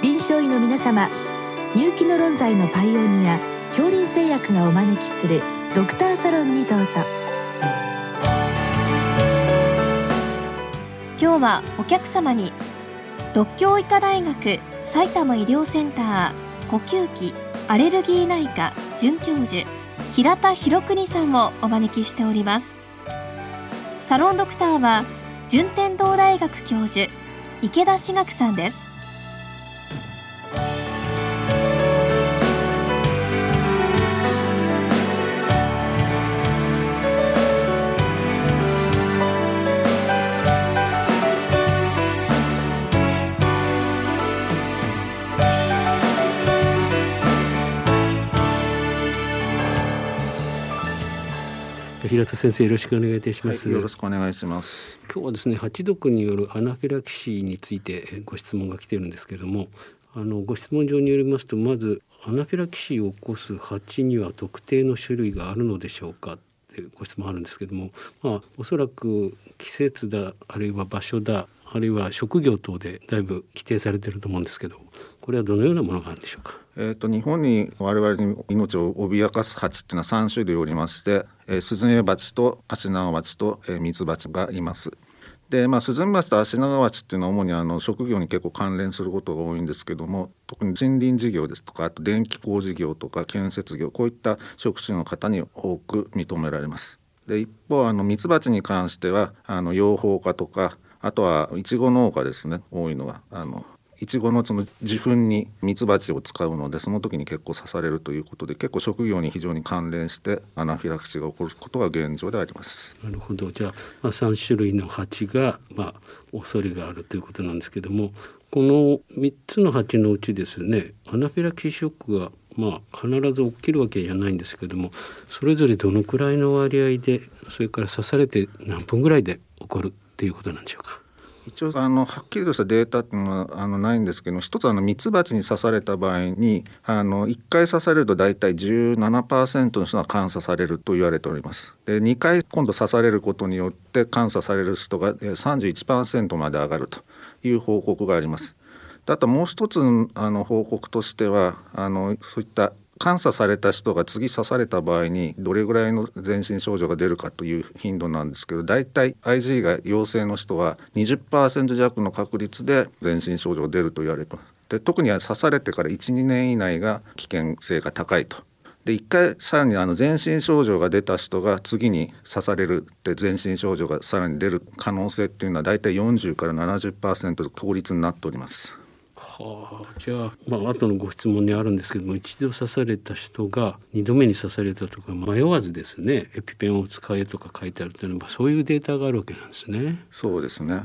臨床医の皆様入気の論剤のパイオニア恐林製薬がお招きするドクターサロンにどうぞ。今日はお客様に独協医科大学埼玉医療センター呼吸器アレルギー内科准教授平田博邦さんをお招きしております。サロンドクターは順天堂大学教授池田志学さんです。平田先生よろしくお願いいたします、はい、よろしくお願いします。今日はですねハチ毒によるアナフィラキシーについてご質問が来てるんですけれどもあのご質問状によりますとまずアナフィラキシーを起こすハチには特定の種類があるのでしょうか？ってご質問あるんですけどもまあおそらく季節だあるいは場所だあるいは職業等でだいぶ規定されていると思うんですけどこれはどのようなものがあるんでしょうか？えーと、日本に我々に命を脅かす蜂っていうのは3種類おりまして、えー、スズメバチとアシナガバチと、え、ミツバチがいます。でまあ、スズメバチとアシナガバチっていうのは主にあの職業に結構関連することが多いんですけども特に森林事業ですとかあと電気工事業とか建設業こういった職種の方に多く認められます。で一方あのミツバチに関してはあの養蜂家とかあとはいちご農家ですね多いのはあのいちごのその受粉にミツバチを使うのでその時に結構刺されるということで結構職業に非常に関連してアナフィラキシーが起こることが現状であります。なるほどじゃあ、まあ、3種類の蜂が、まあ、恐れがあるということなんですけどもこの3つの蜂のうちですねアナフィラキシーショックがまあ、必ず起きるわけじゃないんですけどもそれぞれどのくらいの割合でそれから刺されて何分ぐらいで起こるっていうことなんでしょうか？一応あのはっきりとしたデータっていうのはあのないんですけど一つあのミツバチに刺された場合にあの1回刺されると大体17%の人が感査されると言われております。で2回今度刺されることによって感査される人が31%まで上がるという報告があります。あともう一つあの報告としてはあのそういった監査された人が次刺された場合にどれぐらいの全身症状が出るかという頻度なんですけど大体 IG が陽性の人は20%弱の確率で全身症状が出ると言われてます。で特に刺されてから12年以内が危険性が高いと。で1回さらにあの全身症状が出た人が次に刺されるって全身症状がさらに出る可能性っていうのは大体40から70%の効率になっております。はあ、じゃあ、まあ後のご質問にあるんですけども一度刺された人が2度目に刺されたとか迷わずですねエピペンを使えとか書いてあるというのはそういうデータがあるわけなんですね。そうですね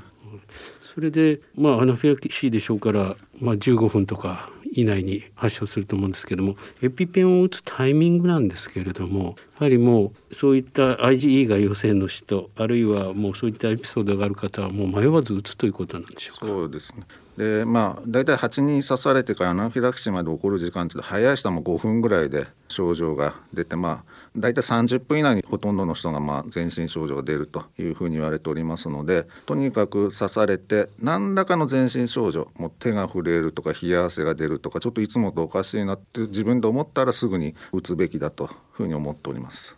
それで、まあ、アナフィラキシーでしょうから、まあ、15分とか以内に発症すると思うんですけどもエピペンを打つタイミングなんですけれどもやはりもうそういった IgE が陽性の人あるいはもうそういったエピソードがある方はもう迷わず打つということなんでしょうか？そうですねでまあ大体蜂に刺されてからアナフィラキシーまで起こる時間って早い人はもう5分ぐらいで症状が出てまあ大体30分以内にほとんどの人がまあ全身症状が出るというふうに言われておりますのでとにかく刺されて何らかの全身症状もう手が震えるとか冷や汗が出るとかちょっといつもとおかしいなって自分で思ったらすぐに打つべきだというふうに思っております。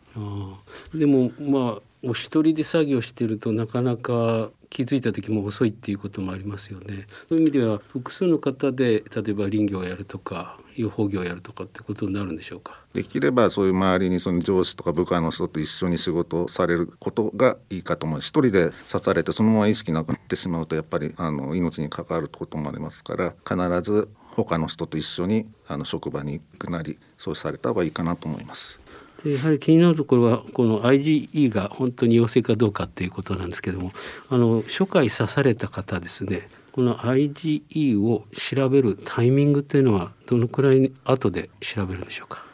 でもまあお一人で作業してるとなかなか気づいた時も遅いっていうこともありますよね。そういう意味では複数の方で例えば林業をやるとか養蜂業をやるとかってことになるんでしょうか？できればそういう周りにその上司とか部下の人と一緒に仕事をされることがいいかと思う一人で刺されてそのまま意識なくなってしまうとやっぱりあの命に関わることもありますから必ず他の人と一緒にあの職場に行くなりそうされた方がいいかなと思います。でやはり気になるところはこの IgE が本当に陽性かどうかっていうことなんですけどもあの初回刺された方ですねこの IgE を調べるタイミングっていうのはどのくらい後で調べるんでしょうか？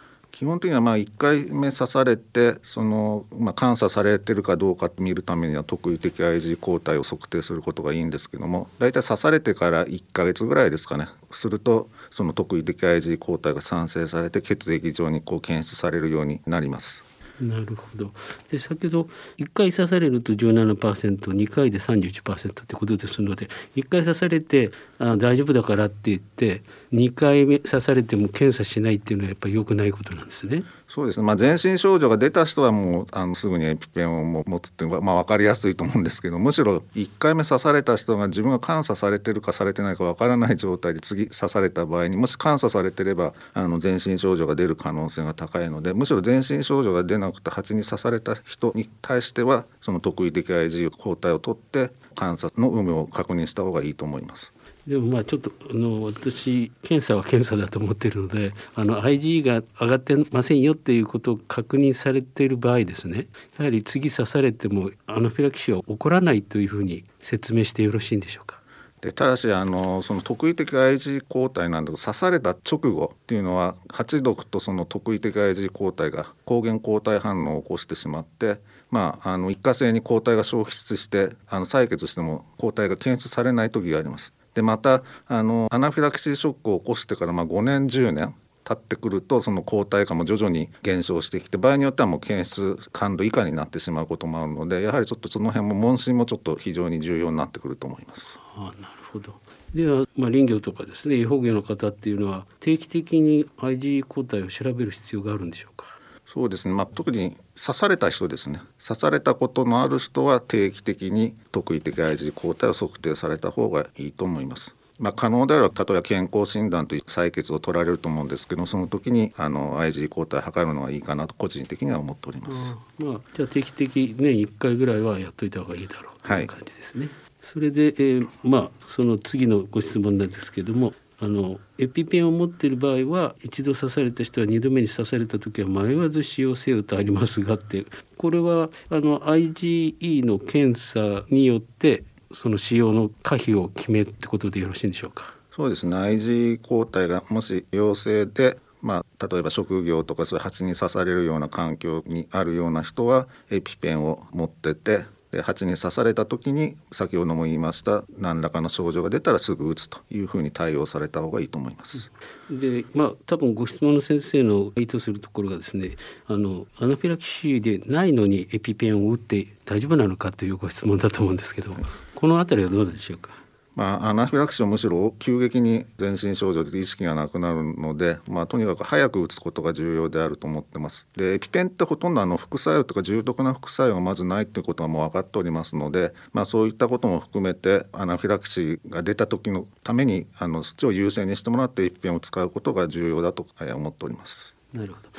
基本的にはまあ1回目刺されてその、まあ、監査されてるかどうか見るためには特異的 IG 抗体を測定することがいいんですけども大体刺されてから1ヶ月ぐらいですかねするとその特異的 IG 抗体が産生されて血液上にこう検出されるようになります。なるほどで先ほど1回刺されると 17%2 回で31%ってことですので1回刺されてあ大丈夫だからって言って2回目刺されても検査しないっていうのはやっぱり良くないことなんですね。そうですね、まあ、全身症状が出た人はもうあのすぐにエピペンを持つっていうのは、まあ、分かりやすいと思うんですけどむしろ1回目刺された人が自分が監査されてるかされてないか分からない状態で次刺された場合にもし監査されてればあの全身症状が出る可能性が高いのでむしろ全身症状が出なくて蜂に刺された人に対してはその特異的 IG 抗体を取って監査の有無を確認した方がいいと思います。でもまあちょっとあの私検査は検査だと思ってるのであの IG が上がってませんよっていうことを確認されている場合ですねやはり次刺されてもアナフィラキシーは起こらないというふうに説明してよろしいんでしょうか？でただしあのその特異的 IG 抗体なんだけど刺された直後っていうのは8毒とその特異的 IG 抗体が抗原抗体反応を起こしてしまってまあ、あの一過性に抗体が消失してあの採血しても抗体が検出されない時があります。でまたあのアナフィラキシーショックを起こしてからまあ5年10年経ってくるとその抗体価も徐々に減少してきて場合によってはもう検出感度以下になってしまうこともあるのでやはりちょっとその辺も問診もちょっと非常に重要になってくると思います。あなるほどでは、まあ、林業とかですね違法業の方っていうのは定期的に IgE 抗体を調べる必要があるんでしょうか？そうですね、まあ、特に刺された人ですね刺されたことのある人は定期的に特異的 IgG 抗体を測定された方がいいと思います。まあ、可能であれば例えば健康診断という採血を取られると思うんですけどその時にあの IgG 抗体を測るのがいいかなと個人的には思っております。まあ、じゃあ定期的年1回ぐらいはやっといた方がいいだろうという感じですね。はい、それで、えー、まあその次のご質問なんですけどもあのエピペンを持っている場合は一度刺された人は2度目に刺された時は迷わず使用せよとありますがってこれはあの IgE の検査によってその使用の可否を決めってことでよろしいんでしょうか？そうですね。IG 抗体がもし陽性でまあ、例えば職業とかそういう蜂に刺されるような環境にあるような人はエピペンを持っててで蜂に刺された時に先ほども言いました何らかの症状が出たらすぐ打つというふうに対応された方がいいと思います。でまあ多分ご質問の先生の意図するところがですねあのアナフィラキシーでないのにエピペンを打って大丈夫なのかというご質問だと思うんですけどこの辺りはどうでしょうか？まあ、アナフィラキシーはむしろ急激に全身症状で意識がなくなるので、まあ、とにかく早く打つことが重要であると思ってます。でエピペンってほとんどあの副作用とか重篤な副作用がまずないということはもう分かっておりますので、まあ、そういったことも含めてアナフィラキシーが出た時のためにあのそっちを優先にしてもらってエピペンを使うことが重要だと思っております。なるほど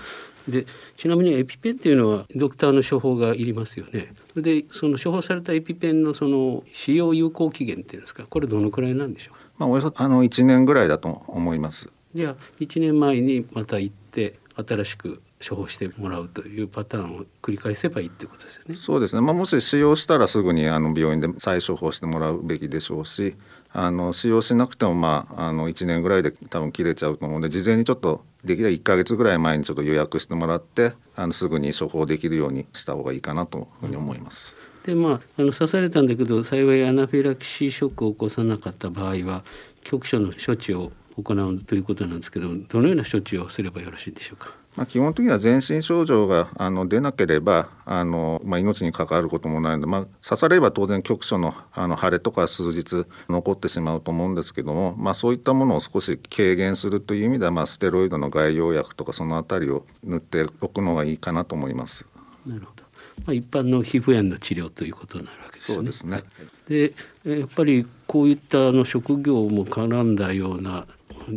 でちなみにエピペンっていうのはドクターの処方がいりますよね。それでその処方されたエピペンのその使用有効期限っていうんですかこれどのくらいなんでしょう？まあ、およそあの1年ぐらいだと思います。じゃあ1年前にまた行って新しく処方してもらうというパターンを繰り返せばいいってことですよね。そうですね。まあもし使用したらすぐにあの病院で再処方してもらうべきでしょうし、あの使用しなくてもまああの1年ぐらいで多分切れちゃうと思うので事前にちょっとできれば1か月ぐらい前にちょっと予約してもらってあのすぐに処方できるようにした方がいいかなというふうに思います。でまああの刺されたんだけど幸いアナフィラキシーショックを起こさなかった場合は局所の処置を行うということなんですけどどのような処置をすればよろしいでしょうか？まあ、基本的には全身症状があの出なければあの、まあ、命に関わることもないので、まあ、刺されれば当然局所のあの腫れとか数日残ってしまうと思うんですけども、まあ、そういったものを少し軽減するという意味では、まあ、ステロイドの外用薬とかそのあたりを塗っておくのがいいかなと思います。なるほどまあ、一般の皮膚炎の治療ということになるわけですね。そうですねでやっぱりこういったあの職業も絡んだような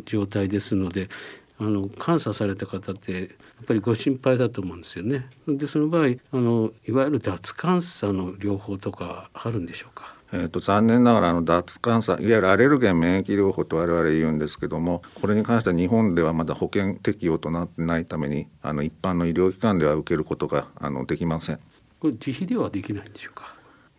状態ですのであの監査された方ってやっぱりご心配だと思うんですよね。でその場合あのいわゆる脱監査の療法とかあるんでしょうか？えーと、残念ながらあの脱監査いわゆるアレルゲン免疫療法と我々言うんですけどもこれに関しては日本ではまだ保険適用となってないためにあの一般の医療機関では受けることがあのできません。これ自費ではできないんでしょうか？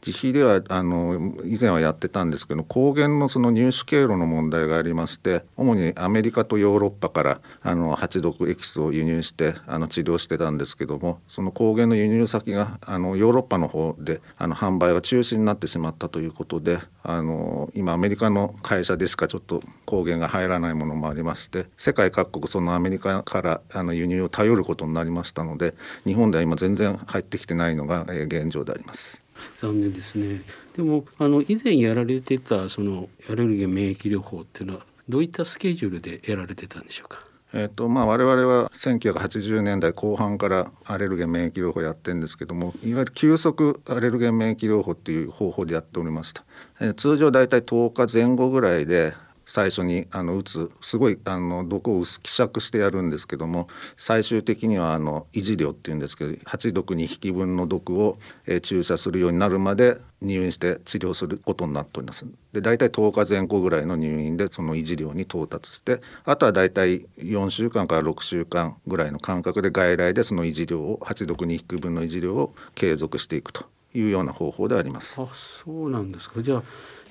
自費ではあの以前はやってたんですけど抗原のその入手経路の問題がありまして主にアメリカとヨーロッパからあのハチ毒エキスを輸入してあの治療してたんですけどもその抗原の輸入先があのヨーロッパの方であの販売が中止になってしまったということであの今アメリカの会社でしかちょっと抗原が入らないものもありまして世界各国そのアメリカからあの輸入を頼ることになりましたので日本では今全然入ってきてないのが、現状であります。残念ですね。でもあの以前やられてたそのアレルギー免疫療法っていうのはどういったスケジュールでやられてたんでしょうか？えーとまあ、我々は1980年代後半からアレルゲン免疫療法やってるんですけどもいわゆる急速アレルゲン免疫療法っていう方法でやっておりました、えー、通常大体10日前後ぐらいで最初にあの打つすごいあの毒を希釈してやるんですけども最終的にはあの維持量っていうんですけど8毒2匹分の毒を、えー、注射するようになるまで入院して治療することになっておりますで大体10日前後ぐらいの入院でその維持量に到達してあとは大体4週間から6週間ぐらいの間隔で外来でその維持量を8毒2匹分の維持量を継続していくというような方法であります。あそうなんですかじゃあ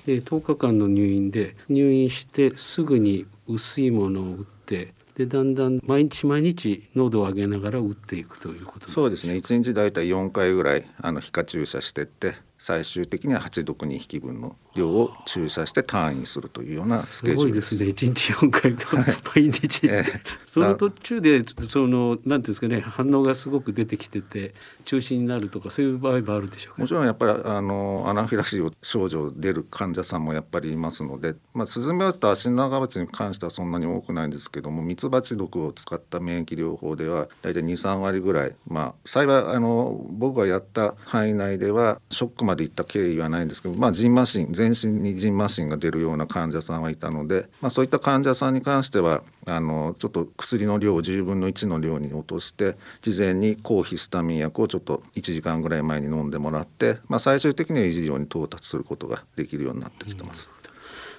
で10日間の入院で入院してすぐに薄いものを打ってでだんだん毎日毎日濃を上げながら打っていくということそうですね。1日大体4回ぐらいあの皮下注射してって最終的には8毒2匹分の量を注射して退院するというようなスケジュールです。すごいですね。1日4回と毎日、えー、その途中でそのなんていうんですかね反応がすごく出てきてて中止になるとかそういう場合もあるでしょうか？もちろんやっぱりあのアナフィラキシー症状出る患者さんもやっぱりいますので、まあ、スズメバチとアシナガバチに関してはそんなに多くないんですけどもミツバチ毒を使った免疫療法では大体23割ぐらいまあ幸いあの僕がやった範囲内ではショックまでいった経緯はないんですけど、まあ、ジンマシン全身にジンマシンが出るような患者さんはいたので、まあ、そういった患者さんに関してはあのちょっと薬の量を10分の1の量に落として事前に抗ヒスタミン薬をちょっと1時間ぐらい前に飲んでもらって、まあ、最終的には維持量に到達することができるようになってきてます。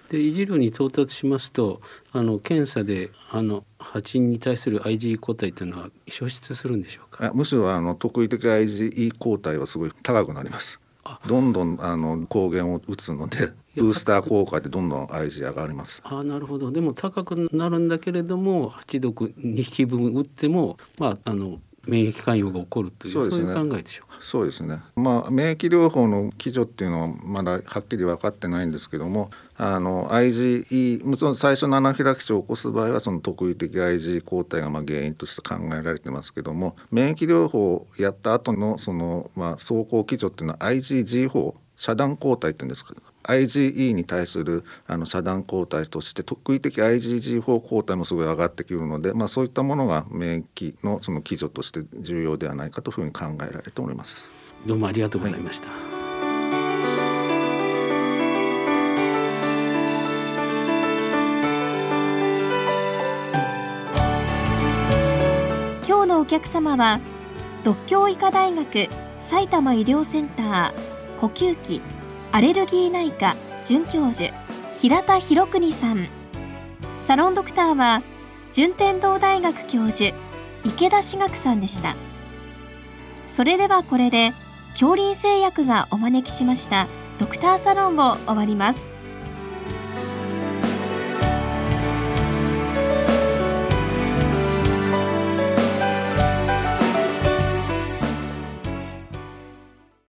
で維持量に到達しますとあの検査であの蜂に対する IgE 抗体というのは消失するんでしょうか？むしろあの特異的 IgE 抗体はすごい高くなります。どんどんあの抗原を打つのでブースター効果でどんどん IG 上がります。あなるほどでも高くなるんだけれども8毒2匹分打ってもまああの免疫寛容が起こるというそう、ね,、いう考えでしょうか。そうですね。まあ免疫療法の基準っていうのはまだはっきり分かってないんですけども、あの IgE もちろん最初のアナフィラキシーを起こす場合はその特異的 IG 抗体がまあ原因として考えられてますけども、免疫療法をやった後のそのまあ走行基準っていうのは IgG4 遮断抗体っていうんですけど IgE に対するあの遮断抗体として特異的 IgG4 抗体もすごい上がってくるので、まあ、そういったものが免疫のその基準として重要ではないかというふうに考えられております。どうもありがとうございました、はい。今日のお客様は独協医科大学埼玉医療センター呼吸器アレルギー内科准教授平田博邦さん。サロンドクターは順天堂大学教授池田志学さんでした。それではこれで恐林製薬がお招きしましたドクターサロンを終わります。